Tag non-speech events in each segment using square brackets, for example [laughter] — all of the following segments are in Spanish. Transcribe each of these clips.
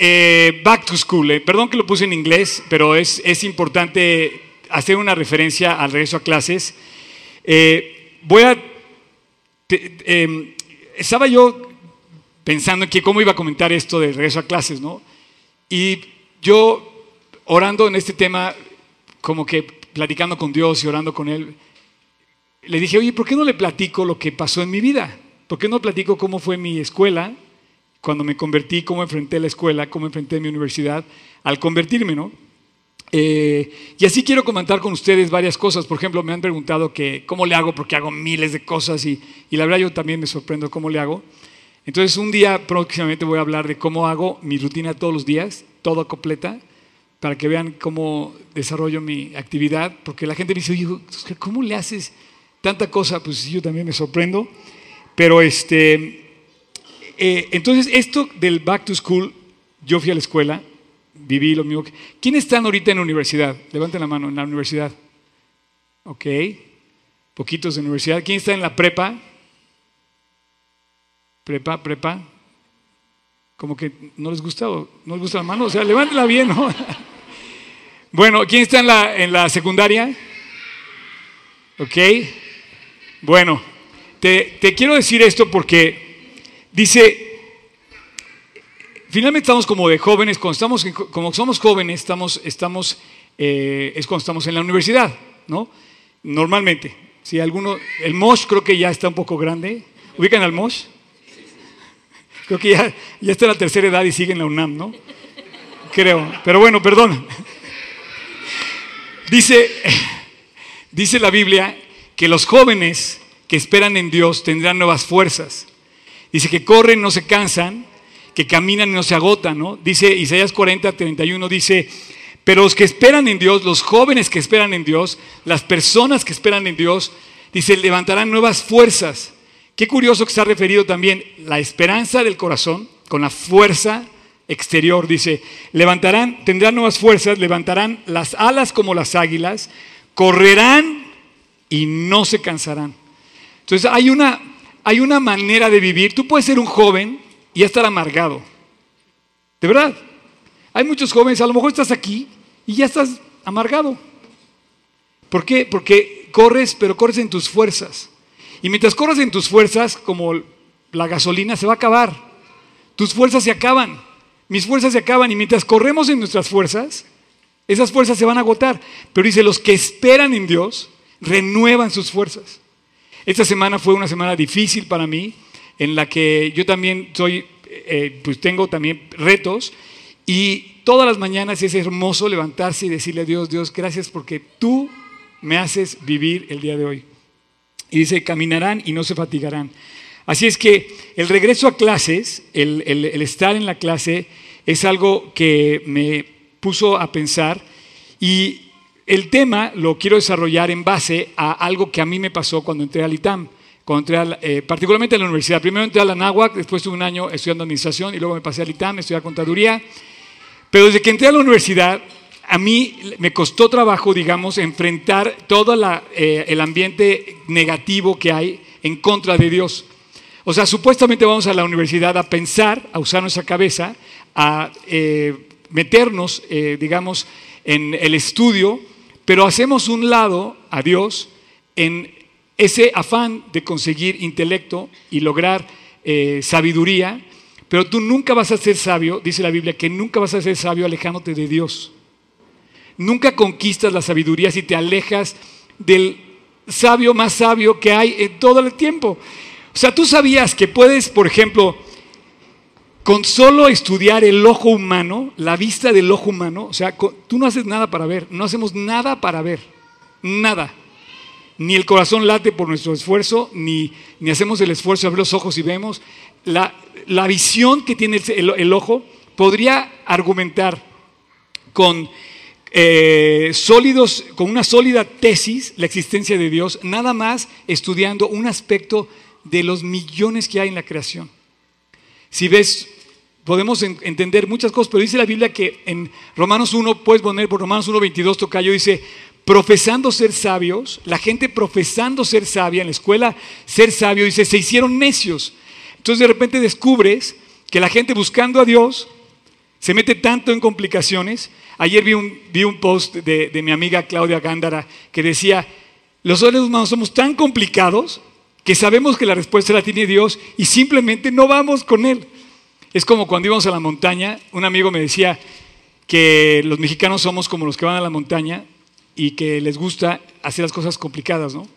eh, Back to School. eh, Perdón que lo puse en inglés, pero es, es importante hacer una referencia al regreso a clases. Eh, voy a... te- em, estaba yo pensando en que cómo iba a comentar esto del regreso a clases, ¿no? Y yo orando en este tema, como que platicando con Dios y orando con Él, le dije, oye, ¿por qué no le platico lo que pasó en mi vida? ¿Por qué no platico cómo fue mi escuela, cuando me convertí, cómo enfrenté la escuela, cómo enfrenté mi universidad al convertirme, ¿no? Eh, y así quiero comentar con ustedes varias cosas. Por ejemplo, me han preguntado que cómo le hago, porque hago miles de cosas y, y la verdad yo también me sorprendo cómo le hago. Entonces, un día próximamente voy a hablar de cómo hago mi rutina todos los días, toda completa, para que vean cómo desarrollo mi actividad, porque la gente me dice, oye, ¿cómo le haces tanta cosa? Pues yo también me sorprendo. Pero este, eh, entonces, esto del back to school, yo fui a la escuela, viví lo mismo. ¿Quiénes están ahorita en la universidad? Levanten la mano, en la universidad. Ok, poquitos de universidad. ¿Quién está en la prepa? Prepa, prepa. Como que no les gusta, o no les gusta la mano, o sea, levántela bien, ¿no? [laughs] Bueno, ¿quién está en la, en la secundaria? Ok. Bueno, te, te quiero decir esto porque dice, finalmente estamos como de jóvenes, cuando estamos, como somos jóvenes, estamos, estamos, eh, es cuando estamos en la universidad, ¿no? Normalmente. Si alguno, el Mosh creo que ya está un poco grande. ¿Ubican al Mosh? Creo que ya, ya está en la tercera edad y sigue en la UNAM, ¿no? Creo. Pero bueno, perdón. Dice, dice la Biblia que los jóvenes que esperan en Dios tendrán nuevas fuerzas. Dice que corren, no se cansan, que caminan y no se agotan, ¿no? Dice Isaías 40, 31, dice, pero los que esperan en Dios, los jóvenes que esperan en Dios, las personas que esperan en Dios, dice, levantarán nuevas fuerzas. Qué curioso que está referido también la esperanza del corazón con la fuerza exterior. Dice, levantarán, tendrán nuevas fuerzas, levantarán las alas como las águilas, correrán y no se cansarán. Entonces hay una, hay una manera de vivir. Tú puedes ser un joven y estar amargado. De verdad. Hay muchos jóvenes, a lo mejor estás aquí y ya estás amargado. ¿Por qué? Porque corres, pero corres en tus fuerzas. Y mientras corres en tus fuerzas, como la gasolina se va a acabar. Tus fuerzas se acaban. Mis fuerzas se acaban. Y mientras corremos en nuestras fuerzas, esas fuerzas se van a agotar. Pero dice, los que esperan en Dios renuevan sus fuerzas. Esta semana fue una semana difícil para mí, en la que yo también soy, eh, pues tengo también retos. Y todas las mañanas es hermoso levantarse y decirle a Dios, Dios, gracias porque tú me haces vivir el día de hoy. Y dice, caminarán y no se fatigarán. Así es que el regreso a clases, el, estar en la clase, es algo que me puso a pensar y el tema lo quiero desarrollar en base a algo que a mí me pasó cuando entré al ITAM, cuando entré a la- eh, particularmente a la universidad. Primero entré a la NAWAC, después tuve un año estudiando administración y luego me pasé al ITAM, estudié contaduría. Pero desde que entré a la universidad, a mí me costó trabajo, digamos, enfrentar todo la, eh, el ambiente negativo que hay en contra de Dios. O sea, supuestamente vamos a la universidad a pensar, a usar nuestra cabeza, a eh, meternos, eh, digamos, en el estudio, pero hacemos un lado a Dios en ese afán de conseguir intelecto y lograr eh, sabiduría, pero tú nunca vas a ser sabio, dice la Biblia, que nunca vas a ser sabio alejándote de Dios. Nunca conquistas la sabiduría si te alejas del sabio más sabio que hay en todo el tiempo. O sea, tú sabías que puedes, por ejemplo, con solo estudiar el ojo humano, la vista del ojo humano, o sea, tú no haces nada para ver, no hacemos nada para ver, nada. Ni el corazón late por nuestro esfuerzo, ni, ni hacemos el esfuerzo de abrir los ojos y vemos. La, la visión que tiene el ojo podría argumentar con eh, sólidos, con una sólida tesis la existencia de Dios, nada más estudiando un aspecto de los millones que hay en la creación. Si ves, podemos en- entender muchas cosas, pero dice la Biblia que en Romanos 1, puedes poner por Romanos 1, 22, tocayo, dice, profesando ser sabios, la gente profesando ser sabia en la escuela, ser sabio, dice, se hicieron necios. Entonces de repente descubres que la gente buscando a Dios Se mete tanto en complicaciones. Ayer vi un, vi un post de, de mi amiga Claudia Gándara que decía, los seres humanos somos tan complicados que sabemos que la respuesta la tiene Dios y simplemente no vamos con Él. Es como cuando íbamos a la montaña, un amigo me decía que los mexicanos somos como los que van a la montaña y que les gusta hacer las cosas complicadas, ¿no?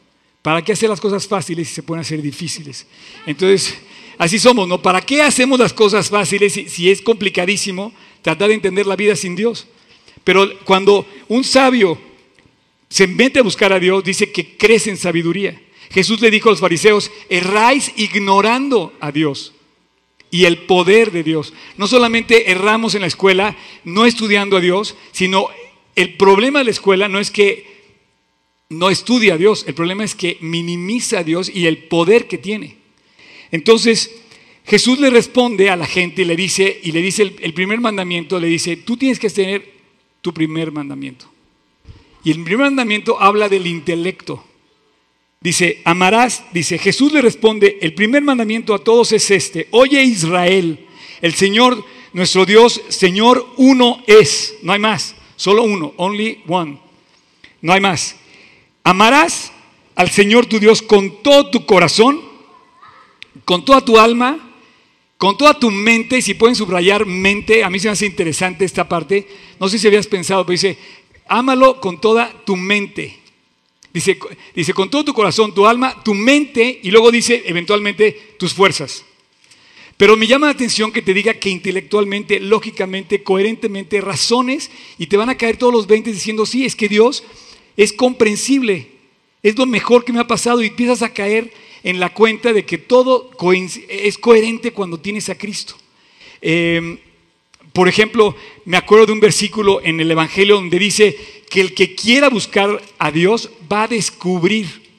¿Para qué hacer las cosas fáciles si se pueden hacer difíciles? Entonces, así somos, ¿no? ¿Para qué hacemos las cosas fáciles si, es complicadísimo tratar de entender la vida sin Dios? Pero cuando un sabio se mete a buscar a Dios, dice que crece en sabiduría. Jesús le dijo a los fariseos, erráis ignorando a Dios y el poder de Dios. No solamente erramos en la escuela no estudiando a Dios, sino el problema de la escuela no es que no estudia a Dios, el problema es que minimiza a Dios y el poder que tiene. Entonces, Jesús le responde a la gente y le dice, y le dice el, el primer mandamiento, le dice, tú tienes que tener tu primer mandamiento. Y el primer mandamiento habla del intelecto. Dice, amarás, dice, Jesús le responde, el primer mandamiento a todos es este, oye Israel, el Señor, nuestro Dios, Señor uno es, no hay más, solo uno, only one, no hay más. Amarás al Señor tu Dios con todo tu corazón, con toda tu alma, con toda tu mente, si pueden subrayar mente, a mí se me hace interesante esta parte, no sé si habías pensado, pero dice, ámalo con toda tu mente. Dice, dice, con todo tu corazón, tu alma, tu mente, y luego dice eventualmente tus fuerzas. Pero me llama la atención que te diga que intelectualmente, lógicamente, coherentemente, razones, y te van a caer todos los 20 diciendo, sí, es que Dios es comprensible, es lo mejor que me ha pasado, y empiezas a caer en la cuenta de que todo es coherente cuando tienes a Cristo. Eh, por ejemplo, me acuerdo de un versículo en el Evangelio donde dice que el que quiera buscar a Dios va a descubrir.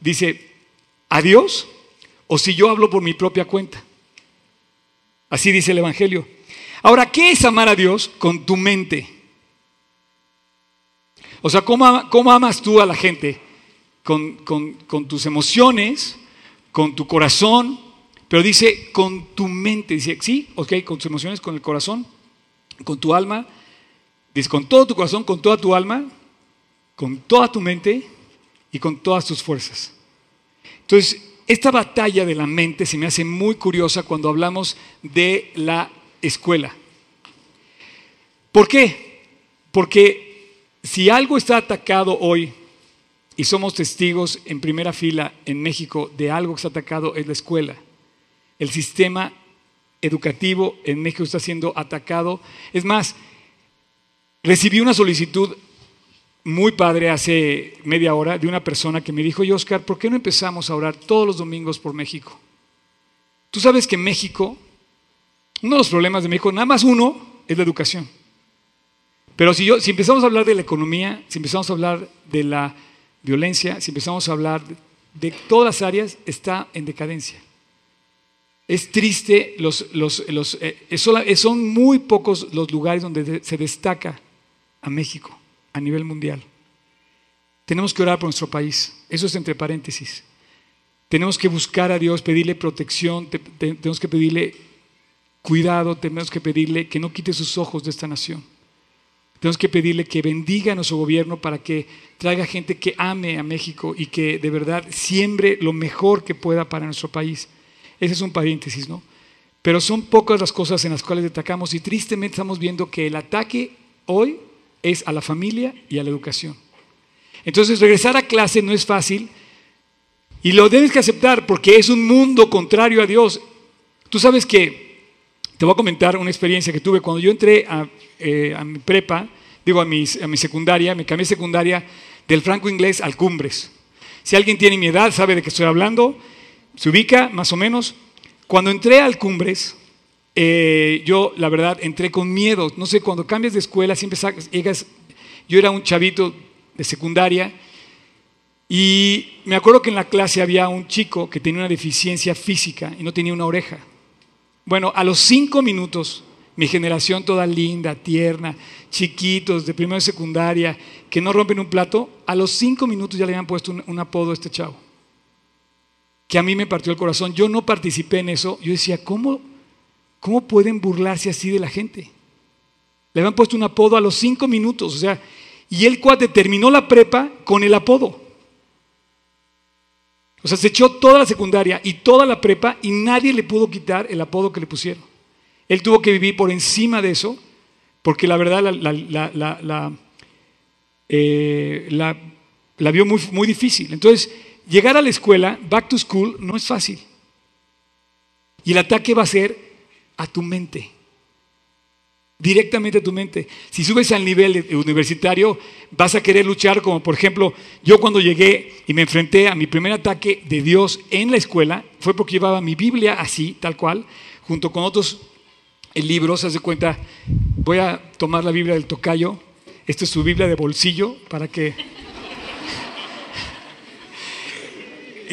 Dice, ¿a Dios? O si yo hablo por mi propia cuenta. Así dice el Evangelio. Ahora, ¿qué es amar a Dios con tu mente? O sea, ¿cómo, amas tú a la gente? Con, con, con tus emociones, con tu corazón, pero dice con tu mente, dice, sí, ok, con tus emociones, con el corazón, con tu alma, dice con todo tu corazón, con toda tu alma, con toda tu mente y con todas tus fuerzas. Entonces, esta batalla de la mente se me hace muy curiosa cuando hablamos de la escuela. ¿Por qué? Porque si algo está atacado hoy, y somos testigos en primera fila en México de algo que está atacado, es la escuela el sistema educativo en México está siendo atacado. Es más, recibí una solicitud muy padre hace media hora de una persona que me dijo, y Oscar, ¿por qué no empezamos a orar todos los domingos por México? Tú sabes que México, uno de los problemas de México, nada más uno, es la educación. Pero si, yo, si empezamos a hablar de la economía, si empezamos a hablar de la violencia, si empezamos a hablar de todas las áreas, está en decadencia. Es triste, los, eh, eh, son muy pocos los lugares donde se destaca a México a nivel mundial. Tenemos que orar por nuestro país, eso es entre paréntesis. Tenemos que buscar a Dios, pedirle protección, tenemos que pedirle cuidado, tenemos que pedirle que no quite sus ojos de esta nación. Tenemos que pedirle que bendiga a nuestro gobierno para que traiga gente que ame a México y que de verdad siembre lo mejor que pueda para nuestro país. Ese es un paréntesis, ¿no? Pero son pocas las cosas en las cuales atacamos y tristemente estamos viendo que el ataque hoy es a la familia y a la educación. Entonces regresar a clase no es fácil y lo debes que aceptar porque es un mundo contrario a Dios. Tú sabes que, te voy a comentar una experiencia que tuve cuando yo entré a, eh, mi prepa, digo a mi, a mi secundaria, me cambié secundaria del franco inglés al cumbres. Si alguien tiene mi edad, sabe de qué estoy hablando. Se ubica más o menos. Cuando entré al Cumbres, eh, yo la verdad entré con miedo. No sé, cuando cambias de escuela, siempre llegas. Yo era un chavito de secundaria y me acuerdo que en la clase había un chico que tenía una deficiencia física y no tenía una oreja. Bueno, a los cinco minutos, mi generación toda linda, tierna, chiquitos de primera y secundaria, que no rompen un plato, a los cinco minutos ya le habían puesto un apodo a este chavo que a mí me partió el corazón. Yo no participé en eso. Yo decía, ¿cómo, ¿cómo pueden burlarse así de la gente? Le habían puesto un apodo a los cinco minutos, o sea, y el cuate terminó la prepa con el apodo. O sea, se echó toda la secundaria y toda la prepa y nadie le pudo quitar el apodo que le pusieron. Él tuvo que vivir por encima de eso, porque la verdad la, eh, vio muy, muy difícil. Entonces, llegar a la escuela, back to school, no es fácil. Y el ataque va a ser a tu mente. Directamente a tu mente. Si subes al nivel universitario, vas a querer luchar como, por ejemplo, yo cuando llegué y me enfrenté a mi primer ataque de Dios en la escuela, fue porque llevaba mi Biblia así, tal cual, junto con otros libros, haz de cuenta, voy a tomar la Biblia del tocayo, esta es su Biblia de bolsillo, para que...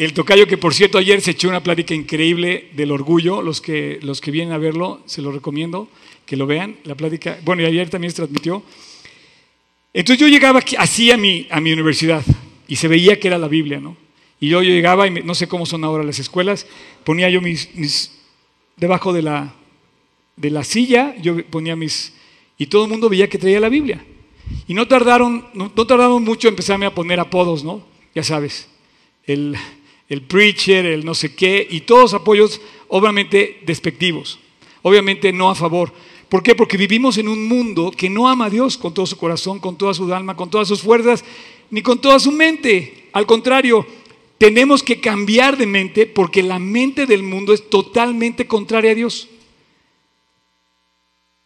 El tocayo que por cierto ayer se echó una plática increíble del orgullo, los que, los que vienen a verlo, se lo recomiendo que lo vean, la plática, bueno, y ayer también se transmitió. Entonces yo llegaba así a mi, a mi universidad y se veía que era la Biblia, ¿no? Y yo, llegaba, y no sé cómo son ahora las escuelas, ponía yo mis, mis debajo de la, de la silla, yo ponía mis, y todo el mundo veía que traía la Biblia. Y no tardaron, no, tardaron mucho en empezarme a poner apodos, ¿no? Ya sabes, el, el preacher, el no sé qué, y todos apoyos obviamente despectivos, obviamente no a favor. ¿Por qué? Porque vivimos en un mundo que no ama a Dios con todo su corazón, con toda su alma, con todas sus fuerzas, ni con toda su mente. Al contrario, tenemos que cambiar de mente porque la mente del mundo es totalmente contraria a Dios.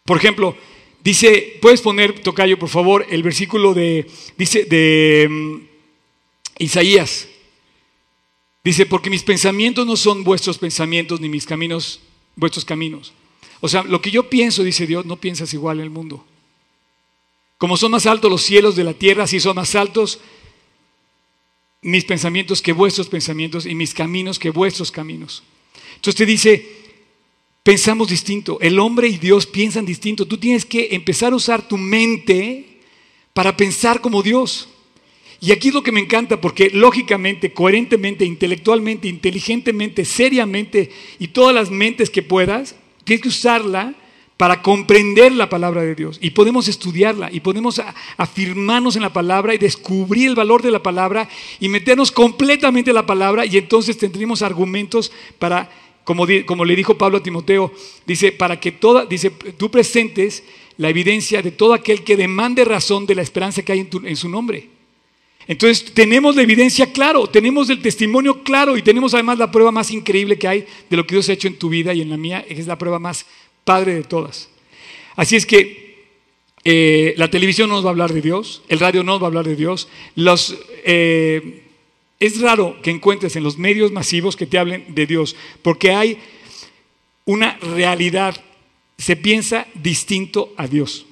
Por ejemplo, dice, puedes poner, Tocayo, por favor, el versículo de, dice, de mm, Isaías. Dice, porque mis pensamientos no son vuestros pensamientos, ni mis caminos vuestros caminos. O sea, lo que yo pienso, dice Dios, no piensas igual en el mundo. Como son más altos los cielos de la tierra, así son más altos mis pensamientos que vuestros pensamientos y mis caminos que vuestros caminos. Entonces te dice, pensamos distinto. El hombre y Dios piensan distinto. Tú tienes que empezar a usar tu mente para pensar como Dios. Y aquí es lo que me encanta, porque lógicamente, coherentemente, intelectualmente, inteligentemente, seriamente y todas las mentes que puedas, Tienes que usarla para comprender la palabra de Dios. Y podemos estudiarla y podemos afirmarnos en la palabra y descubrir el valor de la palabra y meternos completamente en la palabra y entonces tendremos argumentos para, como, como le dijo Pablo a Timoteo, dice, para que toda, dice, tú presentes la evidencia de todo aquel que demande razón de la esperanza que hay en, en su nombre. Entonces tenemos la evidencia claro, tenemos el testimonio claro y tenemos además la prueba más increíble que hay de lo que Dios ha hecho en tu vida y en la mía, es la prueba más padre de todas. Así es que eh, la televisión no nos va a hablar de Dios, el radio no nos va a hablar de Dios. Los, eh, es raro que encuentres en los medios masivos que te hablen de Dios, porque hay una realidad, se piensa distinto a Dios.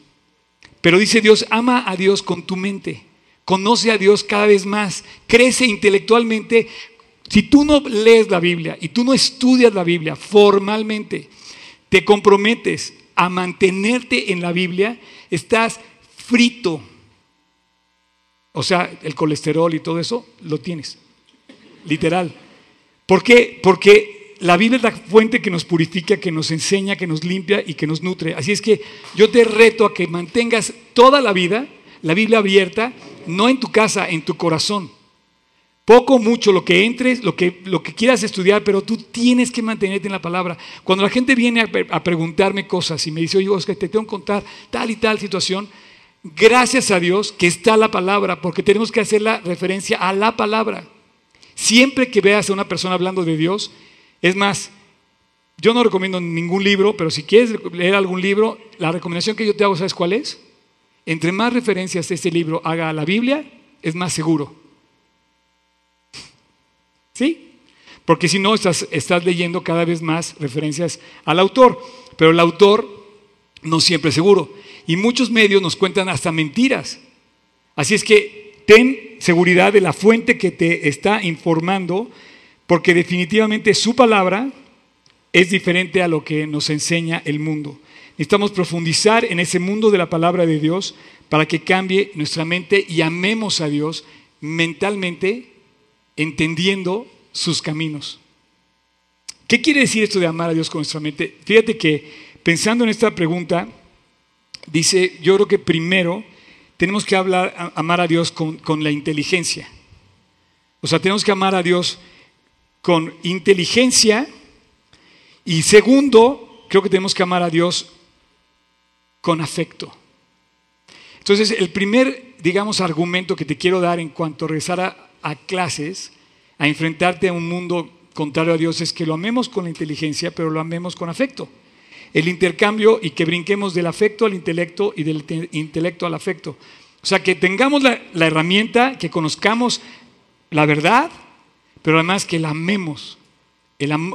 Pero dice Dios, ama a Dios con tu mente. Conoce a Dios cada vez más, crece intelectualmente. Si tú no lees la Biblia y tú no estudias la Biblia formalmente, te comprometes a mantenerte en la Biblia, estás frito. O sea, el colesterol y todo eso lo tienes, literal. ¿Por qué? Porque la Biblia es la fuente que nos purifica, que nos enseña, que nos limpia y que nos nutre. Así es que yo te reto a que mantengas toda la vida la Biblia abierta, no en tu casa, en tu corazón. Poco, mucho, lo que entres, lo que, lo que quieras estudiar, pero tú tienes que mantenerte en la palabra. Cuando la gente viene a, preguntarme cosas y me dice, oye, Oscar, te tengo que contar tal y tal situación, gracias a Dios que está la palabra, porque tenemos que hacer la referencia a la palabra. Siempre que veas a una persona hablando de Dios, es más, yo no recomiendo ningún libro, pero si quieres leer algún libro, la recomendación que yo te hago, ¿sabes cuál es? Entre más referencias este libro haga a la Biblia, es más seguro. ¿Sí? Porque si no, estás, leyendo cada vez más referencias al autor, pero el autor no siempre es seguro. Y muchos medios nos cuentan hasta mentiras. Así es que ten seguridad de la fuente que te está informando, porque definitivamente su palabra es diferente a lo que nos enseña el mundo. Necesitamos profundizar en ese mundo de la palabra de Dios para que cambie nuestra mente y amemos a Dios mentalmente, entendiendo sus caminos. ¿Qué quiere decir esto de amar a Dios con nuestra mente? Fíjate que pensando en esta pregunta, dice, yo creo que primero tenemos que hablar, amar a Dios con, con la inteligencia. O sea, tenemos que amar a Dios con inteligencia. Y segundo, creo que tenemos que amar a Dios con afecto. Entonces, el primer, digamos, argumento que te quiero dar en cuanto a regresar a, clases, a enfrentarte a un mundo contrario a Dios, es que lo amemos con la inteligencia, pero lo amemos con afecto. El intercambio y que brinquemos del afecto al intelecto y del intelecto al afecto. O sea, que tengamos la, herramienta, que conozcamos la verdad, pero además que la amemos.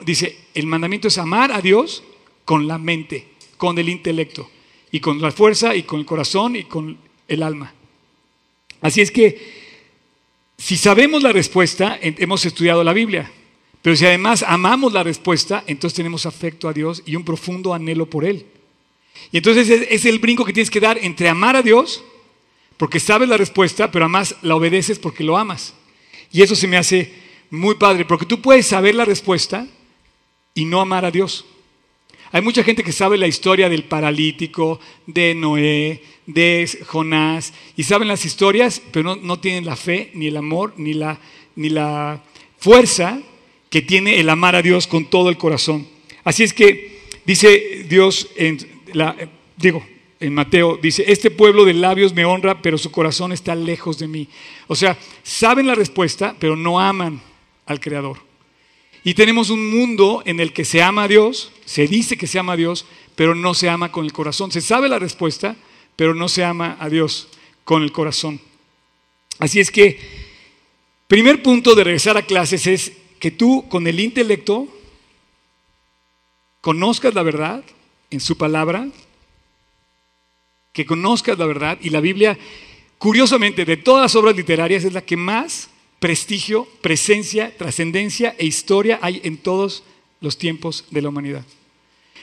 Dice, el mandamiento es amar a Dios con la mente, con el intelecto, y con la fuerza, y con el corazón, y con el alma. Así es que, si sabemos la respuesta, hemos estudiado la Biblia. Pero si además amamos la respuesta, entonces tenemos afecto a Dios y un profundo anhelo por Él. Y entonces es, el brinco que tienes que dar entre amar a Dios, porque sabes la respuesta, pero además la obedeces porque lo amas. Y eso se me hace muy padre, porque tú puedes saber la respuesta y no amar a Dios. Hay mucha gente que sabe la historia del paralítico, de Noé, de Jonás, y saben las historias, pero no, tienen la fe, ni el amor, ni la, ni la fuerza que tiene el amar a Dios con todo el corazón. Así es que dice Dios, digo, en Mateo, dice, este pueblo de labios me honra, pero su corazón está lejos de mí. O sea, saben la respuesta, pero no aman al Creador. Y tenemos un mundo en el que se ama a Dios, se dice que se ama a Dios, pero no se ama con el corazón. Se sabe la respuesta, pero no se ama a Dios con el corazón. Así es que, primer punto de regresar a clases es que tú con el intelecto conozcas la verdad en su palabra, que conozcas la verdad y la Biblia, curiosamente, de todas las obras literarias es la que más prestigio, presencia, trascendencia e historia hay en todos los tiempos de la humanidad.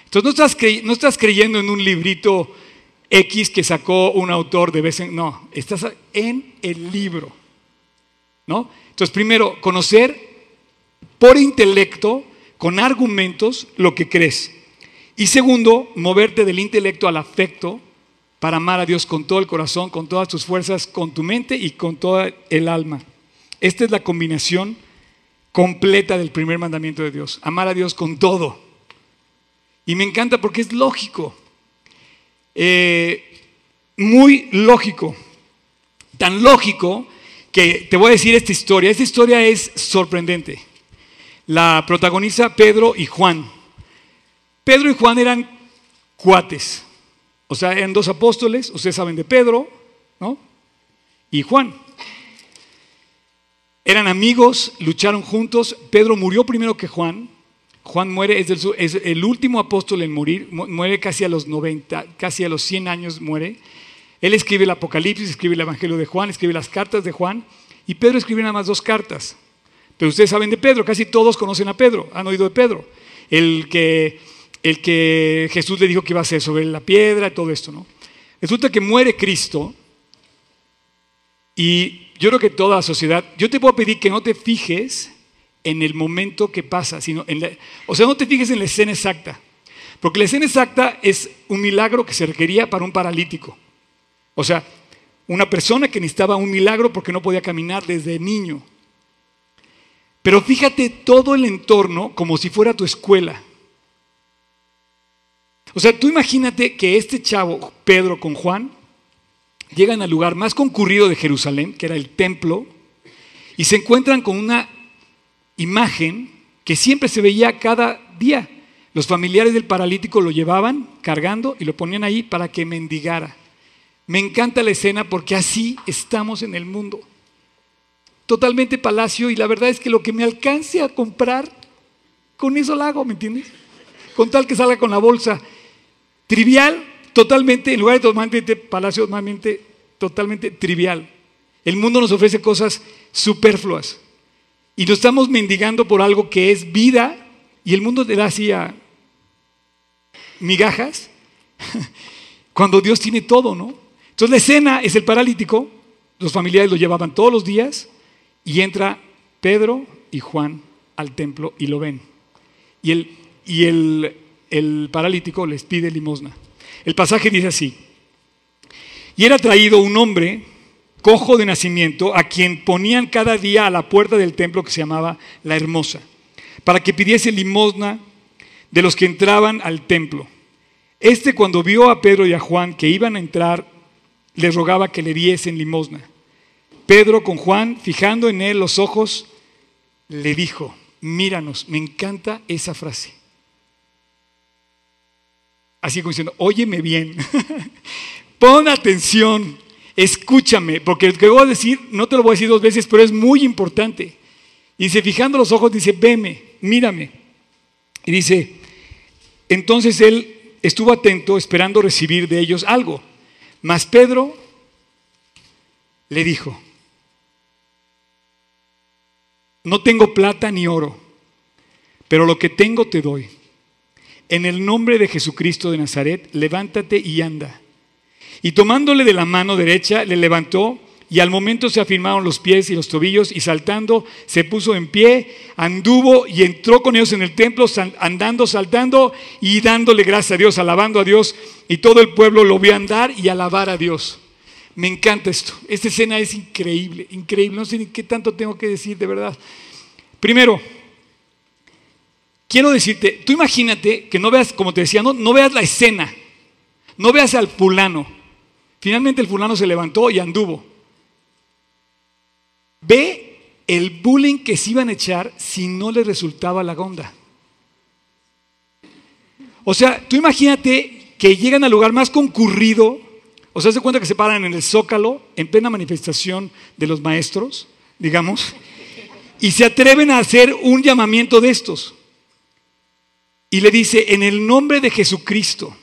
Entonces no estás, creyendo en un librito X que sacó un autor de vez en... No, estás en el libro. ¿no? Entonces primero, conocer por intelecto, con argumentos, lo que crees. Y segundo, moverte del intelecto al afecto para amar a Dios con todo el corazón, con todas tus fuerzas, con tu mente y con toda el alma. Esta es la combinación completa del primer mandamiento de Dios, amar a Dios con todo. Y me encanta porque es lógico, eh, muy lógico, tan lógico que te voy a decir esta historia. Esta historia es sorprendente. La protagoniza Pedro y Juan. Pedro y Juan eran cuates, o sea, eran dos apóstoles, ustedes saben de Pedro, ¿no? Y Juan. Eran amigos, lucharon juntos. Pedro murió primero que Juan. Juan muere, es, el último apóstol en morir, muere casi a los 90, casi a los 100 años muere. Él escribe el Apocalipsis, escribe el Evangelio de Juan, escribe las cartas de Juan, y Pedro escribe nada más dos cartas. Pero ustedes saben de Pedro, casi todos conocen a Pedro, han oído de Pedro. El que, el que Jesús le dijo que iba a ser sobre la piedra, y todo esto, ¿no? Resulta que muere Cristo y yo creo que toda la sociedad, yo te puedo pedir que no te fijes en el momento que pasa, sino en la, o sea, no te fijes en la escena exacta, porque la escena exacta es un milagro que se requería para un paralítico. O sea, una persona que necesitaba un milagro porque no podía caminar desde niño. Pero fíjate todo el entorno como si fuera tu escuela. O sea, tú imagínate que este chavo, Pedro con Juan, llegan al lugar más concurrido de Jerusalén, que era el templo, y se encuentran con una imagen que siempre se veía cada día. Los familiares del paralítico lo llevaban cargando y lo ponían ahí para que mendigara. Me encanta la escena porque así estamos en el mundo. Totalmente palacio y la verdad es que lo que me alcance a comprar, con eso lo hago, ¿me entiendes? Con tal que salga con la bolsa. Trivial, totalmente, en lugar de totalmente palacio, totalmente, totalmente trivial. El mundo nos ofrece cosas superfluas y nos estamos mendigando por algo que es vida y el mundo te da así a migajas [laughs] cuando Dios tiene todo, ¿no? Entonces la escena es el paralítico, los familiares lo llevaban todos los días y entra Pedro y Juan al templo y lo ven. Y el, y el el paralítico les pide limosna. El pasaje dice así, y era traído un hombre cojo de nacimiento a quien ponían cada día a la puerta del templo que se llamaba la Hermosa, para que pidiese limosna de los que entraban al templo. Este cuando vio a Pedro y a Juan que iban a entrar, les rogaba que le diesen limosna. Pedro con Juan, fijando en él los ojos, le dijo, míranos, me encanta esa frase. Así como diciendo, óyeme bien, [laughs] pon atención, escúchame, porque lo que voy a decir, no te lo voy a decir dos veces, pero es muy importante. Dice, fijando los ojos, dice, veme, mírame. Y dice, entonces él estuvo atento esperando recibir de ellos algo. Mas Pedro le dijo, no tengo plata ni oro, pero lo que tengo te doy. En el nombre de Jesucristo de Nazaret, levántate y anda. Y tomándole de la mano derecha, le levantó y al momento se afirmaron los pies y los tobillos y saltando se puso en pie, anduvo y entró con ellos en el templo, andando, saltando y dándole gracias a Dios, alabando a Dios. Y todo el pueblo lo vio andar y alabar a Dios. Me encanta esto. Esta escena es increíble, increíble. No sé ni qué tanto tengo que decir, de verdad. Primero, quiero decirte, tú imagínate que no veas, como te decía, no, no veas la escena, no veas al fulano. Finalmente el fulano se levantó y anduvo. Ve el bullying que se iban a echar si no le resultaba la gonda. O sea, tú imagínate que llegan al lugar más concurrido, o sea, se cuenta que se paran en el zócalo, en plena manifestación de los maestros, digamos, y se atreven a hacer un llamamiento de estos. Y le dice, en el nombre de Jesucristo,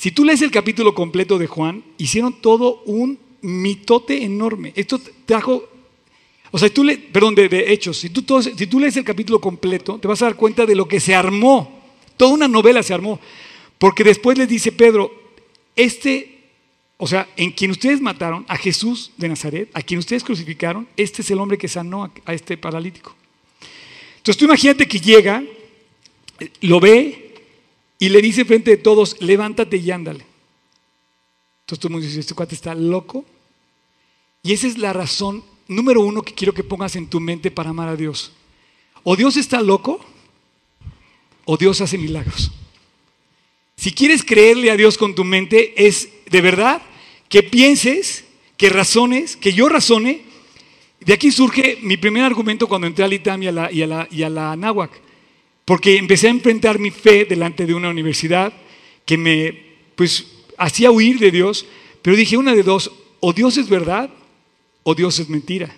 si tú lees el capítulo completo de Juan, hicieron todo un mitote enorme. Esto trajo o sea, tú le, perdón, de, Hechos, si tú, si tú lees el capítulo completo, te vas a dar cuenta de lo que se armó. Toda una novela se armó. Porque después les dice Pedro, este, o sea, en quien ustedes mataron, a Jesús de Nazaret, a quien ustedes crucificaron, este es el hombre que sanó a, a este paralítico. Entonces tú imagínate que llega, lo ve y le dice frente de todos, levántate y ándale. Entonces todo el mundo dice, este cuate está loco. Y esa es la razón número uno que quiero que pongas en tu mente para amar a Dios. O Dios está loco o Dios hace milagros. Si quieres creerle a Dios con tu mente, es de verdad que pienses, que razones, que yo razone. De aquí surge mi primer argumento cuando entré al ITAM y a la, y a la, y a la. Porque empecé a enfrentar mi fe delante de una universidad que me pues, hacía huir de Dios. Pero dije una de dos, o Dios es verdad o Dios es mentira.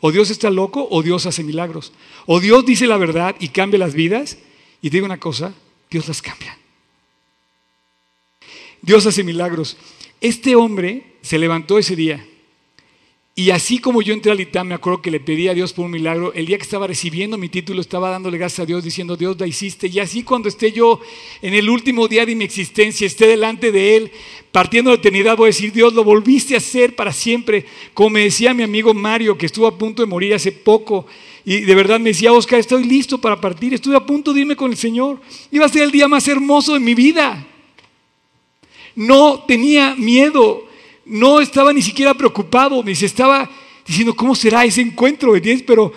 O Dios está loco o Dios hace milagros. O Dios dice la verdad y cambia las vidas. Y digo una cosa, Dios las cambia. Dios hace milagros. Este hombre se levantó ese día y así como yo entré al ITAM, me acuerdo que le pedí a Dios por un milagro, el día que estaba recibiendo mi título estaba dándole gracias a Dios, diciendo, Dios la hiciste. Y así cuando esté yo en el último día de mi existencia, esté delante de Él, partiendo de eternidad, voy a decir, Dios, lo volviste a hacer para siempre. Como me decía mi amigo Mario, que estuvo a punto de morir hace poco, y de verdad me decía, Oscar, estoy listo para partir, estuve a punto de irme con el Señor. Iba a ser el día más hermoso de mi vida. No tenía miedo, no estaba ni siquiera preocupado, ni se estaba diciendo, ¿cómo será ese encuentro? Pero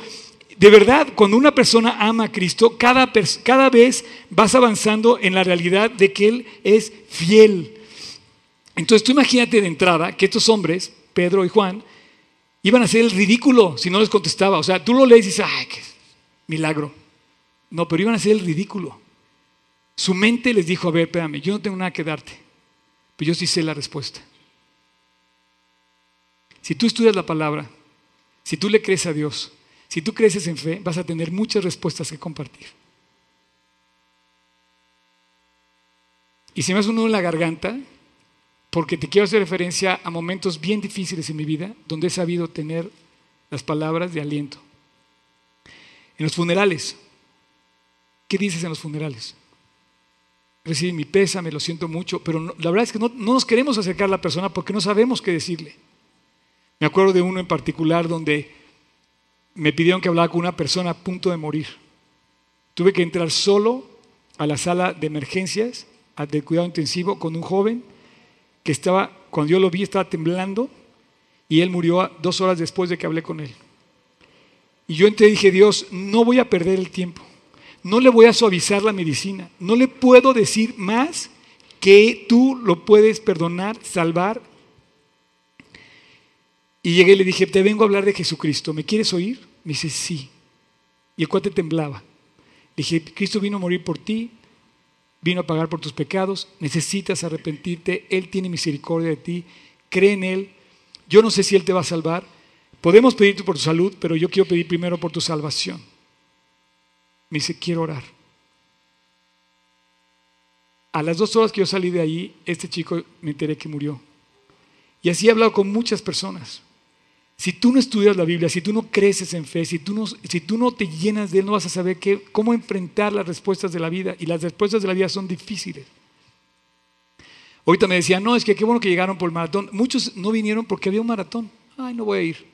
de verdad, cuando una persona ama a Cristo, cada, cada vez vas avanzando en la realidad de que Él es fiel. Entonces tú imagínate de entrada que estos hombres, Pedro y Juan, iban a hacer el ridículo si no les contestaba. O sea, tú lo lees y dices, ay, qué milagro. No, pero iban a hacer el ridículo. Su mente les dijo, a ver, espérame, yo no tengo nada que darte, pero yo sí sé la respuesta. Si tú estudias la palabra, si tú le crees a Dios, si tú creces en fe, vas a tener muchas respuestas que compartir. Y si me hace uno en la garganta, porque te quiero hacer referencia a momentos bien difíciles en mi vida, donde he sabido tener las palabras de aliento. En los funerales, ¿qué dices en los funerales? Recibe mi pésame, lo siento mucho, pero la verdad es que no nos queremos acercar a la persona porque no sabemos qué decirle. Me acuerdo de uno en particular donde me pidieron que hablara con una persona a punto de morir. Tuve que entrar solo a la sala de emergencias, al de cuidado intensivo, con un joven que estaba, cuando yo lo vi, estaba temblando y él murió dos horas después de que hablé con él. Y yo entré y dije, Dios, no voy a perder el tiempo, no le voy a suavizar la medicina, no le puedo decir más que tú lo puedes perdonar, salvar. Y llegué y le dije, te vengo a hablar de Jesucristo, ¿me quieres oír? Me dice, sí. Y el cuate temblaba. Le dije, Cristo vino a morir por ti, vino a pagar por tus pecados, necesitas arrepentirte, Él tiene misericordia de ti, cree en Él. Yo no sé si Él te va a salvar. Podemos pedirte por tu salud, pero yo quiero pedir primero por tu salvación. Me dice, quiero orar. A las dos horas que yo salí de ahí, este chico me enteré que murió. Y así he hablado con muchas personas. Si tú no estudias la Biblia, si tú no creces en fe, si tú no, si tú no te llenas de Él, no vas a saber cómo enfrentar las respuestas de la vida. Y las respuestas de la vida son difíciles. Ahorita me decían, no, es que qué bueno que llegaron por el maratón. Muchos no vinieron porque había un maratón. Ay, no voy a ir.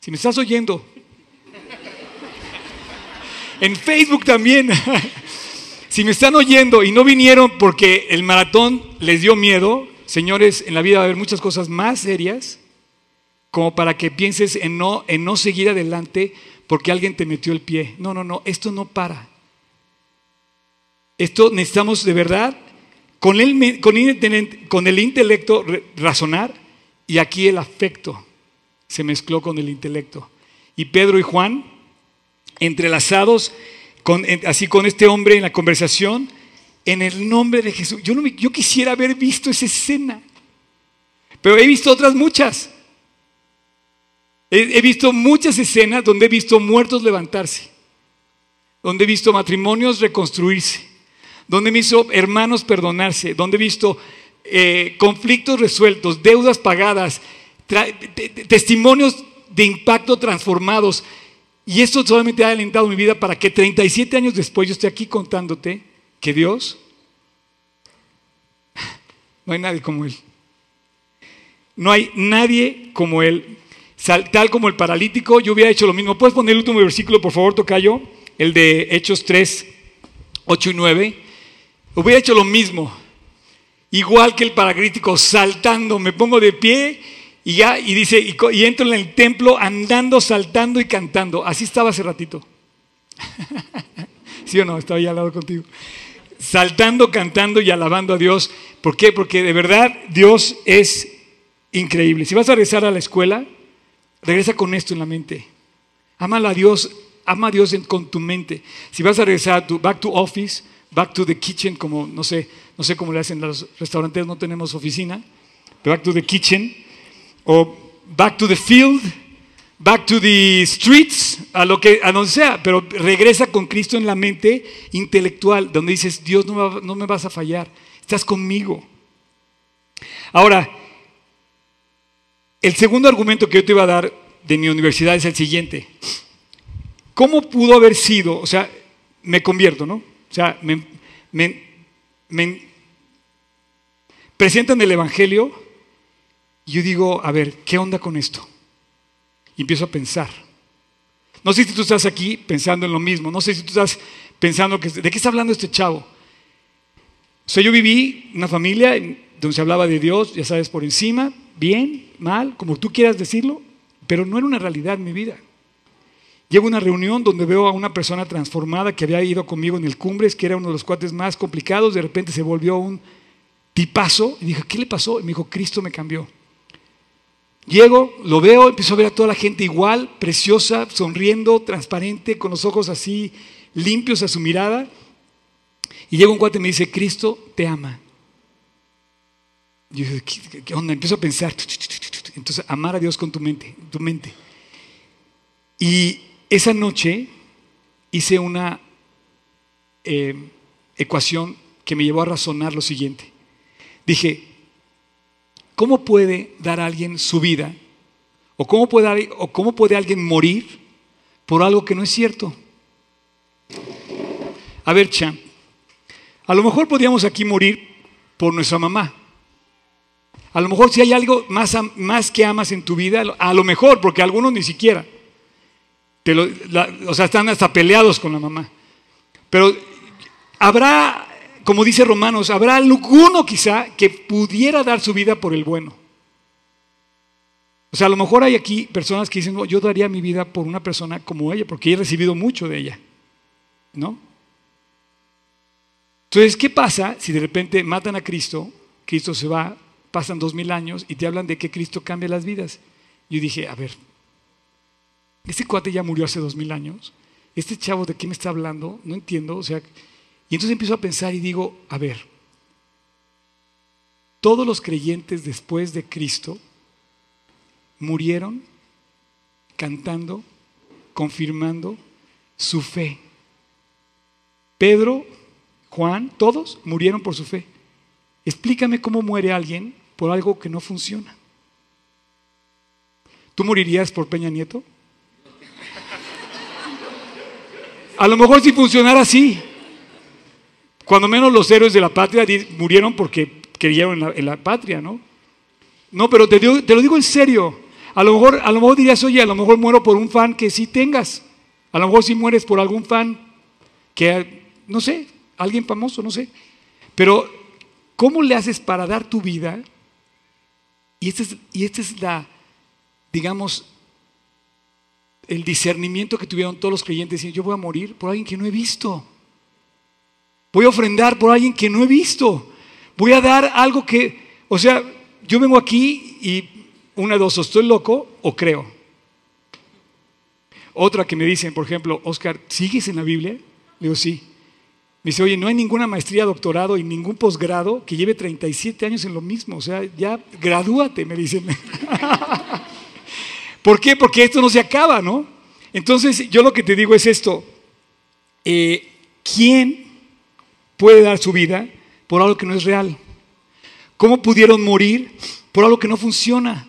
Si me estás oyendo, [laughs] en Facebook también. [laughs] Si me están oyendo y no vinieron porque el maratón les dio miedo, señores, en la vida va a haber muchas cosas más serias como para que pienses en no, en no seguir adelante porque alguien te metió el pie. No, no, no, esto no para. Esto necesitamos de verdad con el, con con el intelecto razonar y aquí el afecto se mezcló con el intelecto. Y Pedro y Juan, entrelazados, así con este hombre en la conversación, en el nombre de Jesús. Yo, no yo quisiera haber visto esa escena, pero he visto otras muchas. He, visto muchas escenas donde he visto muertos levantarse, donde he visto matrimonios reconstruirse, donde he visto hermanos perdonarse, donde he visto eh, conflictos resueltos, deudas pagadas, testimonios de impacto transformados. Y esto solamente ha alentado mi vida para que 37 años después yo esté aquí contándote que Dios, no hay nadie como Él. No hay nadie como Él. Tal como el paralítico, yo hubiera hecho lo mismo. ¿Puedes poner el último versículo, por favor, Tocayo? El de Hechos 3, 8 y 9. Hubiera hecho lo mismo. Igual que el paralítico, saltando, me pongo de pie y ya, y dice, y, entro en el templo andando, saltando y cantando. Así estaba hace ratito. [laughs] ¿Sí o no? Estaba ahí al lado contigo. Saltando, cantando y alabando a Dios. ¿Por qué? Porque de verdad Dios es increíble. Si vas a regresar a la escuela, regresa con esto en la mente. Ama a Dios, ama a Dios con tu mente. Si vas a regresar a tu back to office, back to the kitchen, como no sé, no sé cómo le hacen los restaurantes, no tenemos oficina, back to the kitchen o back to the field, back to the streets, a lo que a donde sea, pero regresa con Cristo en la mente intelectual, donde dices, Dios no, no me vas a fallar, estás conmigo. Ahora, el segundo argumento que yo te iba a dar de mi universidad es el siguiente. ¿Cómo pudo haber sido, o sea, me convierto, ¿no? O sea, me, presentan el Evangelio y yo digo, a ver, ¿qué onda con esto? Y empiezo a pensar. No sé si tú estás aquí pensando en lo mismo, no sé si tú estás pensando, que, ¿de qué está hablando este chavo? O sea, yo viví una familia donde se hablaba de Dios, ya sabes, por encima, bien, mal, como tú quieras decirlo, pero no era una realidad en mi vida. Llego a una reunión donde veo a una persona transformada que había ido conmigo en el Cumbres, que era uno de los cuates más complicados, de repente se volvió un tipazo, y dije, ¿qué le pasó? Y me dijo, Cristo me cambió. Llego, lo veo, empiezo a ver a toda la gente igual, preciosa, sonriendo, transparente, con los ojos así limpios a su mirada. Y llega un cuate y me dice, Cristo te ama. Yo ¿qué, onda? Empiezo a pensar. Entonces, amar a Dios con tu mente, tu mente. Y esa noche hice una eh, ecuación que me llevó a razonar lo siguiente. Dije, ¿Cómo puede dar alguien su vida? ¿O cómo puede, o cómo puede alguien morir por algo que no es cierto? A ver, Chan, a lo mejor podríamos aquí morir por nuestra mamá. A lo mejor si hay algo más, más que amas en tu vida, a lo mejor, porque algunos ni siquiera. o sea, están hasta peleados con la mamá. Pero habrá, como dice Romanos, habrá alguno quizá que pudiera dar su vida por el bueno. O sea, a lo mejor hay aquí personas que dicen, yo daría mi vida por una persona como ella, porque he recibido mucho de ella. ¿No? Entonces, ¿qué pasa si de repente matan a Cristo, Cristo se va, pasan dos mil años y te hablan de que Cristo cambia las vidas? Yo dije, a ver, este cuate ya murió hace dos mil años, este chavo de qué me está hablando, no entiendo, o sea, y entonces empiezo a pensar y digo, a ver, todos los creyentes después de Cristo murieron cantando, confirmando su fe. Pedro, Juan, todos murieron por su fe. Explícame cómo muere alguien por algo que no funciona. ¿Tú morirías por Peña Nieto? A lo mejor si funcionara así. Cuando menos los héroes de la patria murieron porque creyeron en la, patria, ¿no? No, pero te, te, lo digo en serio. A lo, mejor, a lo mejor dirías, oye, a lo mejor muero por un fan que sí tengas. A lo mejor si mueres por algún fan que, no sé, alguien famoso, no sé. Pero, ¿cómo le haces para dar tu vida? Y esta es, y esta es la, digamos, el discernimiento que tuvieron todos los creyentes. Yo voy a morir por alguien que no he visto. Voy a ofrendar por alguien que no he visto. Voy a dar algo que, o sea, yo vengo aquí y una de dos, o estoy loco o creo. Otra que me dicen, por ejemplo, Oscar, ¿sigues en la Biblia? Le digo, sí. Me dice, oye, no hay ninguna maestría, doctorado y ningún posgrado que lleve 37 años en lo mismo. O sea, ya gradúate, me dicen. [laughs] ¿Por qué? Porque esto no se acaba, ¿no? Entonces, yo lo que te digo es esto. Eh, ¿Quién puede dar su vida por algo que no es real? ¿Cómo pudieron morir por algo que no funciona?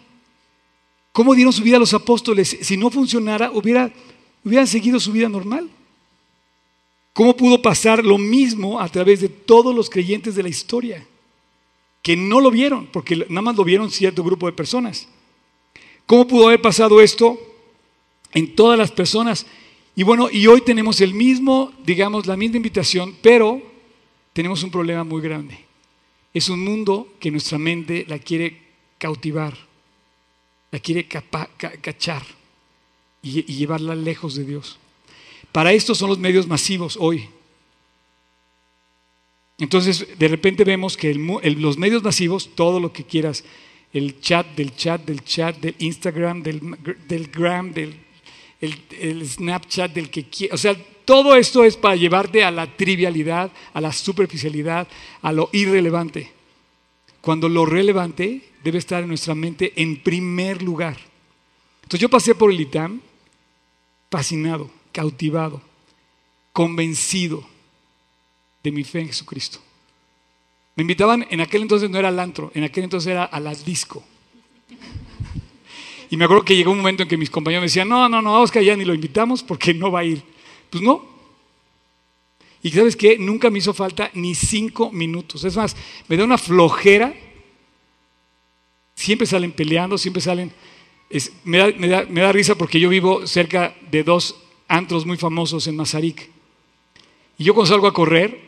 ¿Cómo dieron su vida los apóstoles? Si no funcionara, hubiera, hubieran seguido su vida normal. ¿Cómo pudo pasar lo mismo a través de todos los creyentes de la historia? Que no lo vieron, porque nada más lo vieron cierto grupo de personas. ¿Cómo pudo haber pasado esto en todas las personas? Y bueno, y hoy tenemos el mismo, digamos, la misma invitación, pero tenemos un problema muy grande. Es un mundo que nuestra mente la quiere cautivar, la quiere cachar y, llevarla lejos de Dios. Para esto son los medios masivos hoy. Entonces, de repente vemos que los medios masivos, todo lo que quieras, el chat del chat, del chat, del Instagram, del, del gram, del el, Snapchat, del que quieras, o sea, todo esto es para llevarte a la trivialidad, a la superficialidad, a lo irrelevante. Cuando lo relevante debe estar en nuestra mente en primer lugar. Entonces yo pasé por el ITAM fascinado, cautivado, convencido de mi fe en Jesucristo. Me invitaban, en aquel entonces no era al antro, en aquel entonces era a las disco. Y me acuerdo que llegó un momento en que mis compañeros me decían, no, no, no, Oscar ya ni lo invitamos porque no va a ir. Pues no. Y sabes qué, nunca me hizo falta ni cinco minutos. Es más, me da una flojera. Siempre salen peleando, siempre salen... me, da, me da risa porque yo vivo cerca de dos antros muy famosos en Mazarik. Y yo cuando salgo a correr,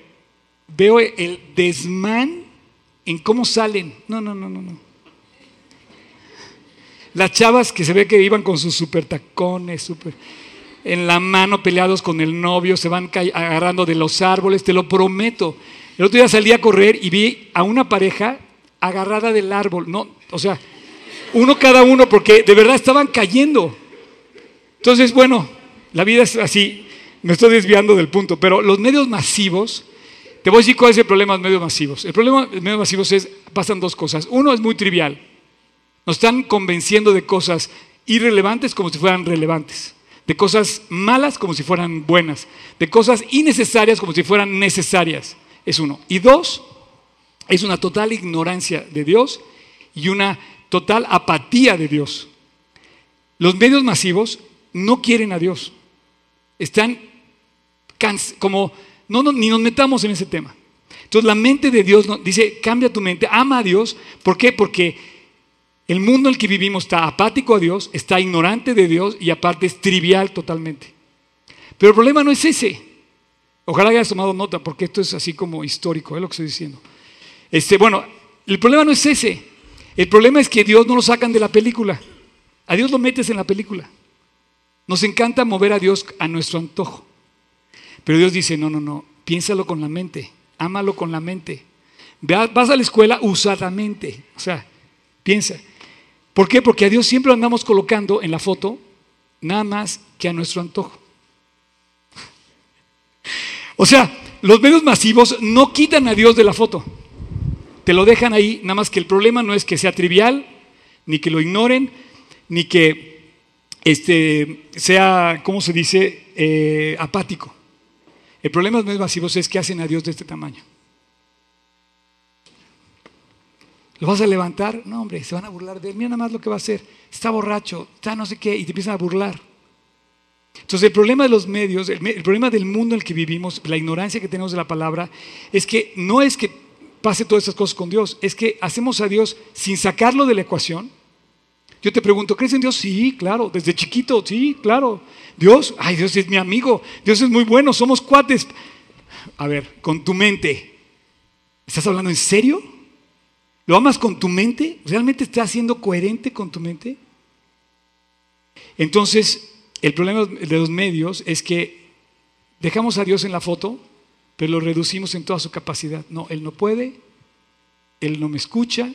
veo el desmán en cómo salen. No, no, no, no, no. Las chavas que se ve que iban con sus super tacones, super, en la mano peleados con el novio, se van agarrando de los árboles, te lo prometo. El otro día salí a correr y vi a una pareja agarrada del árbol, no, o sea, uno cada uno, porque de verdad estaban cayendo. Entonces, bueno, la vida es así, me estoy desviando del punto, pero los medios masivos, te voy a decir cuál es el problema de los medios masivos. El problema de los medios masivos es, pasan dos cosas. Uno es muy trivial, nos están convenciendo de cosas irrelevantes como si fueran relevantes, de cosas malas como si fueran buenas, de cosas innecesarias como si fueran necesarias. Es uno. Y dos, es una total ignorancia de Dios y una total apatía de Dios. Los medios masivos no quieren a Dios. Están como, no, ni nos metamos en ese tema. Entonces la mente de Dios dice, cambia tu mente, ama a Dios. ¿Por qué? Porque el mundo en el que vivimos está apático a Dios, está ignorante de Dios y aparte es trivial totalmente. Pero el problema no es ese. Ojalá hayas tomado nota, porque esto es así como histórico, es lo que estoy diciendo. Este, bueno, el problema no es ese. El problema es que Dios no lo sacan de la película. A Dios lo metes en la película. Nos encanta mover a Dios a nuestro antojo. Pero Dios dice, no, no, no, piénsalo con la mente, ámalo con la mente. Vas a la escuela usadamente, o sea, piensa. ¿Por qué? Porque a Dios siempre lo andamos colocando en la foto nada más que a nuestro antojo. O sea, los medios masivos no quitan a Dios de la foto. Te lo dejan ahí, nada más que el problema no es que sea trivial, ni que lo ignoren, ni que este, sea, ¿cómo se dice?, eh, apático. El problema de los masivos es que hacen a Dios de este tamaño. ¿Lo vas a levantar? No, hombre, se van a burlar de él. Nada más lo que va a hacer. Está borracho, está no sé qué, y te empiezan a burlar. Entonces el problema de los medios, el, problema del mundo en el que vivimos, la ignorancia que tenemos de la palabra, es que no es que pase todas esas cosas con Dios, es que hacemos a Dios sin sacarlo de la ecuación. Yo te pregunto, ¿crees en Dios? Sí, claro, desde chiquito, sí, claro. Dios, ay, Dios es mi amigo, Dios es muy bueno, somos cuates. A ver, con tu mente, ¿estás hablando en serio? ¿Lo amas con tu mente? ¿Realmente estás siendo coherente con tu mente? Entonces, el problema de los medios es que dejamos a Dios en la foto, pero lo reducimos en toda su capacidad. No, Él no puede, Él no me escucha,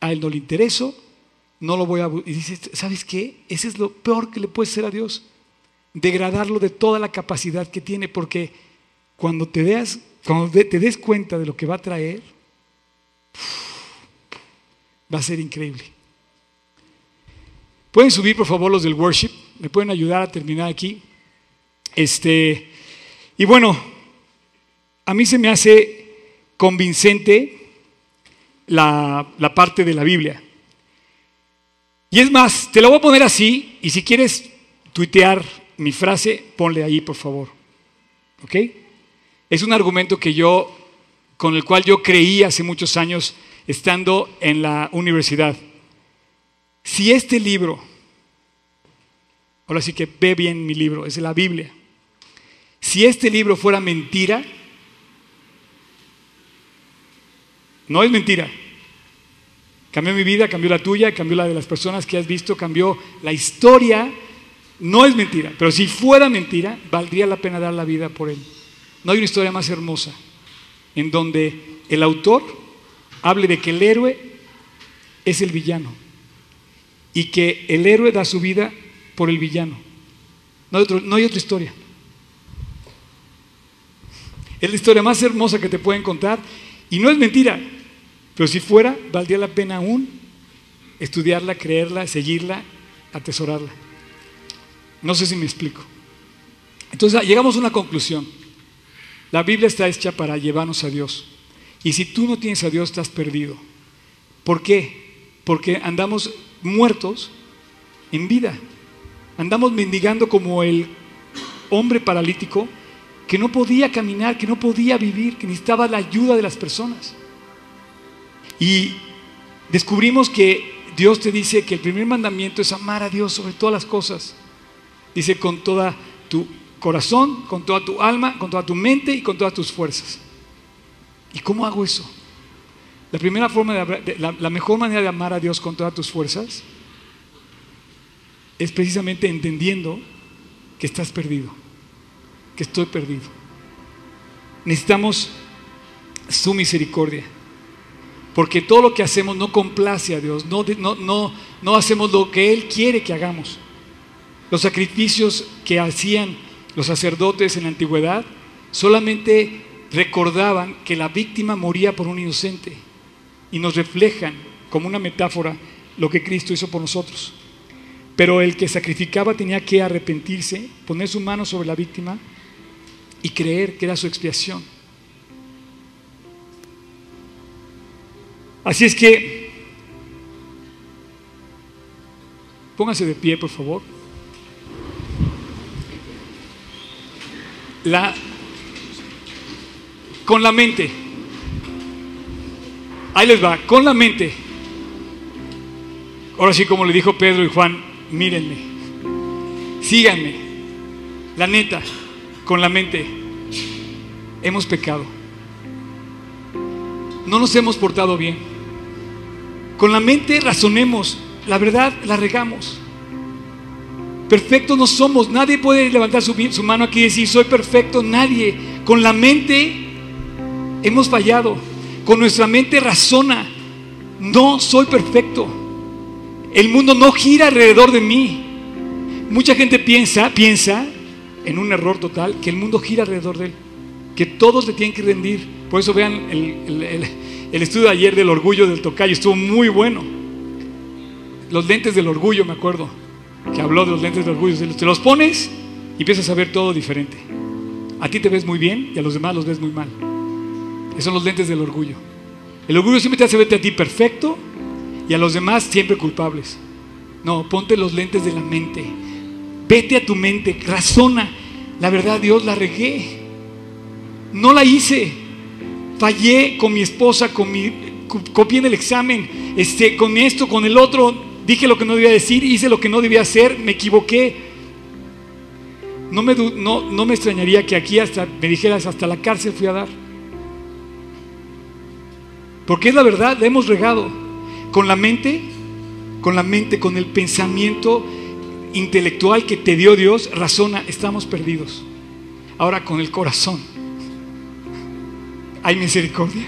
a Él no le intereso, no lo voy a... Y dices, ¿sabes qué? Ese es lo peor que le puede ser a Dios. Degradarlo de toda la capacidad que tiene, porque cuando te, veas, cuando te des cuenta de lo que va a traer, va a ser increíble. Pueden subir, por favor, los del worship. Me pueden ayudar a terminar aquí. Este, y bueno, a mí se me hace convincente la, la parte de la Biblia. Y es más, te lo voy a poner así, y si quieres tuitear mi frase, ponle ahí, por favor. ¿Ok? Es un argumento que yo, con el cual yo creí hace muchos años estando en la universidad. Si este libro, ahora sí que ve bien mi libro, es la Biblia. Si este libro fuera mentira, no es mentira. Cambió mi vida, cambió la tuya, cambió la de las personas que has visto, cambió la historia. No es mentira, pero si fuera mentira, valdría la pena dar la vida por él. No hay una historia más hermosa en donde el autor hable de que el héroe es el villano y que el héroe da su vida por el villano. No hay, otra historia. Es la historia más hermosa que te pueden contar y no es mentira, pero si fuera, valdría la pena aún estudiarla, creerla, seguirla, atesorarla. No sé si me explico. Entonces llegamos a una conclusión. La Biblia está hecha para llevarnos a Dios. Y si tú no tienes a Dios, estás perdido. ¿Por qué? Porque andamos muertos en vida. Andamos mendigando como el hombre paralítico que no podía caminar, que no podía vivir, que necesitaba la ayuda de las personas. Y descubrimos que Dios te dice que el primer mandamiento es amar a Dios sobre todas las cosas. Dice con toda tu corazón, con toda tu alma, con toda tu mente y con todas tus fuerzas. ¿Y cómo hago eso? La primera forma de, la, mejor manera de amar a Dios con todas tus fuerzas es precisamente entendiendo que estás perdido, que estoy perdido. Necesitamos su misericordia, porque todo lo que hacemos no complace a Dios, no, no, no hacemos lo que Él quiere que hagamos. Los sacrificios que hacían los sacerdotes en la antigüedad solamente recordaban que la víctima moría por un inocente y nos reflejan como una metáfora lo que Cristo hizo por nosotros. Pero el que sacrificaba tenía que arrepentirse, poner su mano sobre la víctima y creer que era su expiación. Así es que, pónganse de pie, por favor. La, con la mente. Ahí les va, con la mente. Ahora sí, como le dijo Pedro y Juan, mírenme, síganme. La neta, con la mente. hemos pecado. No nos hemos portado bien. Con la mente razonemos, la verdad la regamos. Perfectos no somos, nadie puede levantar su, mano aquí y decir soy perfecto, nadie. Con la mente hemos fallado, con nuestra mente razona, no soy perfecto. El mundo no gira alrededor de mí. Mucha gente piensa, piensa en un error total, que el mundo gira alrededor de él, que todos le tienen que rendir. Por eso vean el, estudio de ayer del orgullo del tocayo, estuvo muy bueno. Los lentes del orgullo, me acuerdo, que habló de los lentes del orgullo. Te los pones y empiezas a ver todo diferente. A ti te ves muy bien y a los demás los ves muy mal. Esos son los lentes del orgullo. El orgullo siempre te hace verte a ti perfecto y a los demás siempre culpables. No, ponte los lentes de la mente. Vete a tu mente, razona. La verdad, Dios la regué. No la hice. Fallé con mi esposa, con mi copié en el examen, este, con esto, con el otro, dije lo que no debía decir, hice lo que no debía hacer, me equivoqué. No me, no, no me extrañaría que aquí hasta me dijeras hasta la cárcel fui a dar. Porque es la verdad, la hemos regado. Con la mente, con la mente, con el pensamiento intelectual que te dio Dios, razona, estamos perdidos. Ahora con el corazón, ¿hay misericordia?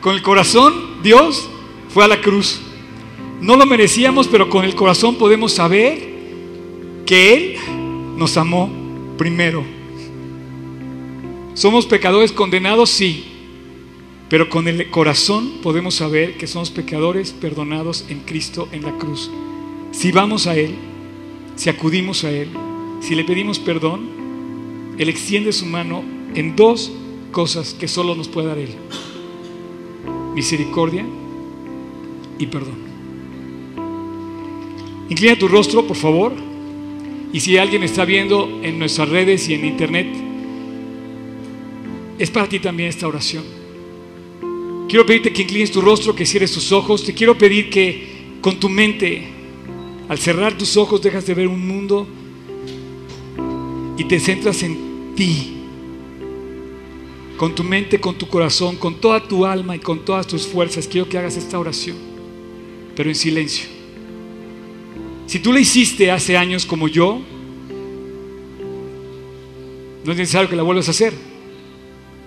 Con el corazón, Dios fue a la cruz. No lo merecíamos, pero con el corazón podemos saber que Él nos amó primero. ¿Somos pecadores condenados? Sí. Pero con el corazón podemos saber que somos pecadores perdonados en Cristo en la cruz. Si vamos a Él, si acudimos a Él, si le pedimos perdón, Él extiende su mano en dos cosas que solo nos puede dar Él. Misericordia y perdón. Inclina tu rostro, por favor. Y si alguien está viendo en nuestras redes y en internet, es para ti también esta oración. Quiero pedirte que inclines tu rostro, que cierres tus ojos. Te quiero pedir que con tu mente al cerrar tus ojos dejas de ver un mundo y te centras en ti. Con tu mente, con tu corazón, con toda tu alma y con todas tus fuerzas, quiero que hagas esta oración, pero en silencio. Si tú la hiciste hace años como yo, no es necesario que la vuelvas a hacer.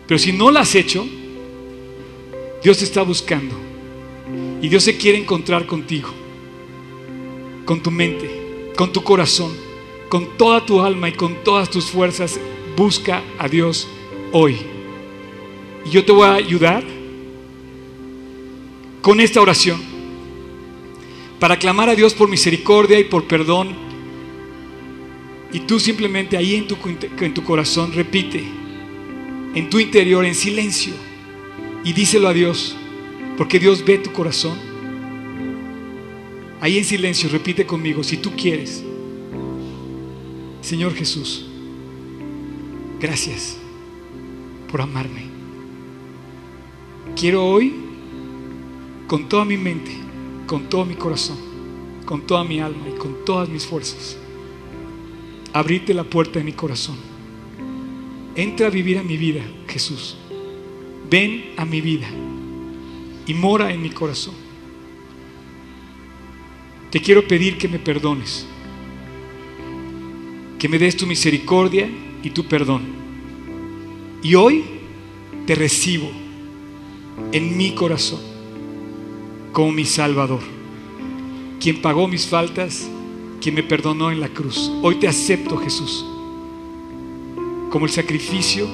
Pero si no la has hecho, Dios te está buscando. Y Dios se quiere encontrar contigo con tu mente, con tu corazón, con toda tu alma y con todas tus fuerzas, busca a Dios hoy. Y yo te voy a ayudar con esta oración para clamar a Dios por misericordia y por perdón. Y tú simplemente ahí en tu, en tu corazón repite, en tu interior, en silencio, y díselo a Dios, porque Dios ve tu corazón Ahí en silencio, repite conmigo, si tú quieres. Señor Jesús, gracias por amarme. Quiero hoy, con toda mi mente, con todo mi corazón, con toda mi alma y con todas mis fuerzas, abrirte la puerta de mi corazón. Entra a vivir a mi vida, Jesús. Ven a mi vida y mora en mi corazón. Te quiero pedir que me perdones, que me des tu misericordia y tu perdón. Y hoy te recibo en mi corazón como mi Salvador, quien pagó mis faltas, quien me perdonó en la cruz. Hoy te acepto, Jesús, como el sacrificio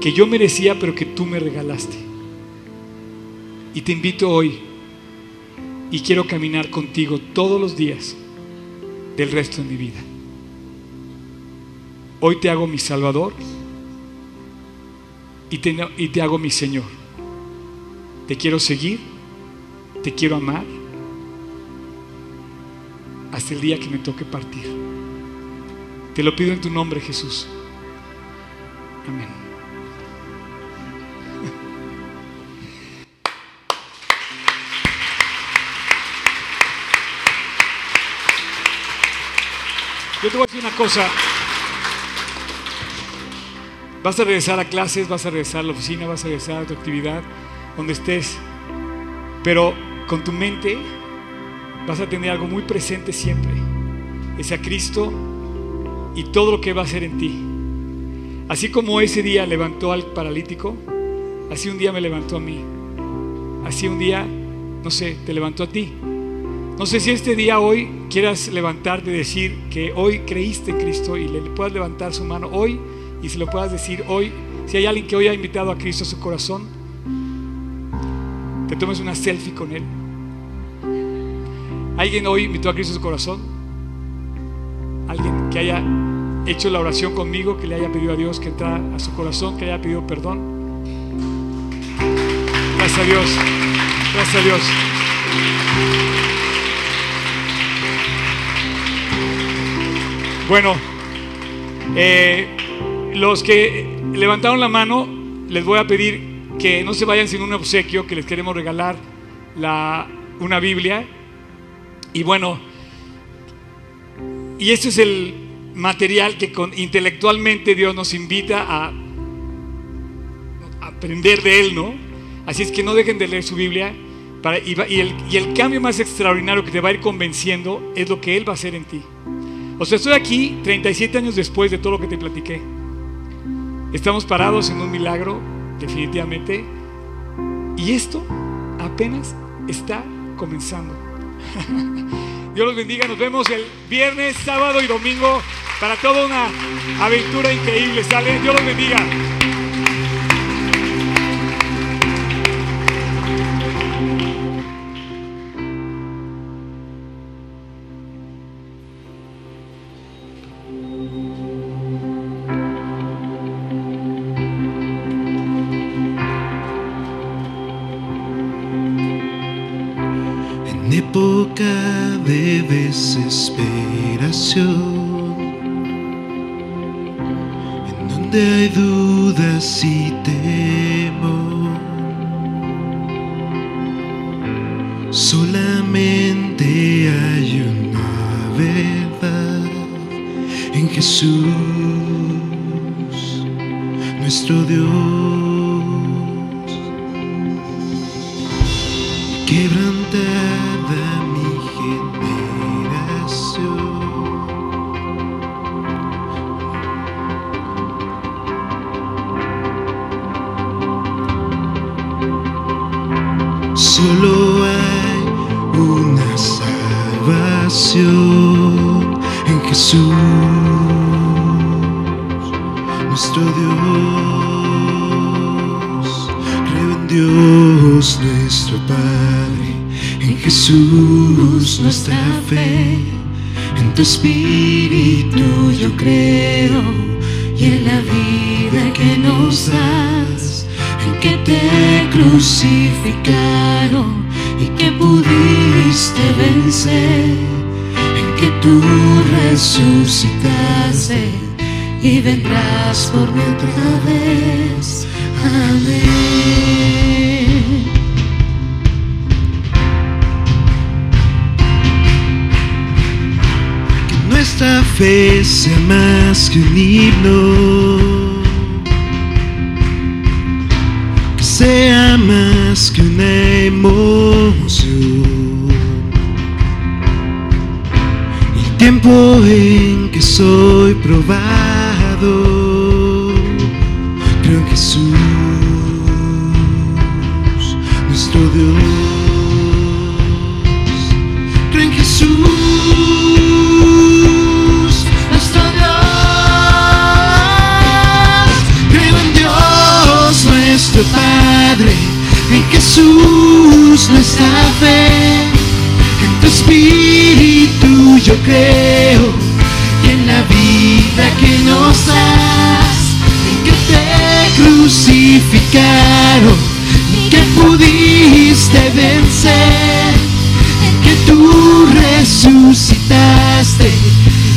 que yo merecía, pero que tú me regalaste. Y te invito hoy y quiero caminar contigo todos los días del resto de mi vida. Hoy te hago mi Salvador y te, hago mi Señor. Te quiero seguir, te quiero amar hasta el día que me toque partir. Te lo pido en tu nombre, Jesús. Amén. Yo te voy a decir una cosa. Vas a regresar a clases, vas a regresar a la oficina, vas a regresar a tu actividad, donde estés. Pero con tu mente vas a tener algo muy presente siempre. Es a Cristo y todo lo que va a hacer en ti. Así como ese día levantó al paralítico, así un día me levantó a mí. Así un día, no sé, te levantó a ti. No sé si este día hoy quieras levantarte y decir que hoy creíste en Cristo y le puedas levantar su mano hoy y se lo puedas decir hoy. Si hay alguien que hoy ha invitado a Cristo a su corazón, te tomes una selfie con él. ¿Alguien hoy invitó a Cristo a su corazón? ¿Alguien que haya hecho la oración conmigo, que le haya pedido a Dios que entrara a su corazón, que le haya pedido perdón? Gracias a Dios. Gracias a Dios. Bueno, eh, los que levantaron la mano, les voy a pedir que no se vayan sin un obsequio, que les queremos regalar la, una Biblia. Y bueno, y este es el material que con, intelectualmente Dios nos invita a, aprender de Él, ¿no? Así es que no dejen de leer su Biblia. Y, el, y el cambio más extraordinario que te va a ir convenciendo es lo que Él va a hacer en ti. O sea, estoy aquí 37 años después de todo lo que te platiqué. Estamos parados en un milagro, definitivamente. Y esto apenas está comenzando. [laughs] Dios los bendiga. Nos vemos el viernes, sábado y domingo para toda una aventura increíble. ¿Sale? Dios los bendiga. Donde hay dudas y vendrás por mí otra vez. Amén. Que nuestra fe sea más que un himno, que sea más que una emoción. Tiempo en que soy probado, creo en Jesús, nuestro Dios. Creo en Jesús, nuestro Dios. Creo en Dios, nuestro Padre, en Jesús nuestra fe, en tu Espíritu yo creo y en la vida que nos das, que te crucificaron que pudiste vencer, en que tú resucitaste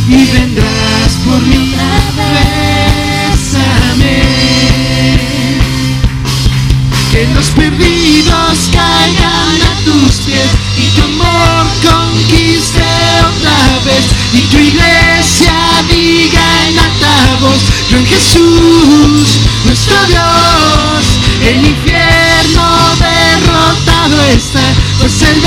y vendrás por mí otra vez. Amén. Que los perdidos y tu iglesia diga en alta voz, yo en Jesús nuestro Dios. El infierno derrotado está, pues el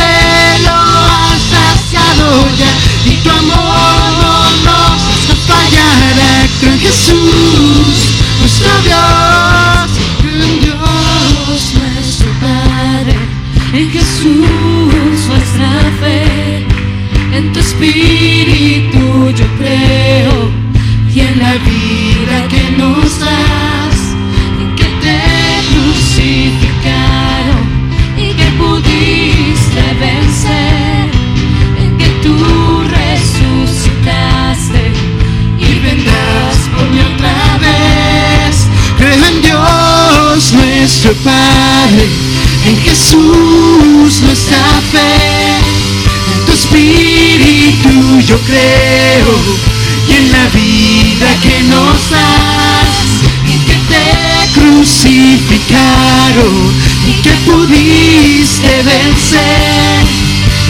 y en la vida que nos das, y que te crucificaron y que pudiste vencer,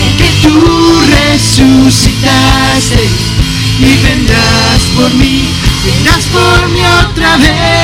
y que tú resucitaste y vendrás por mí, vendrás por mí otra vez,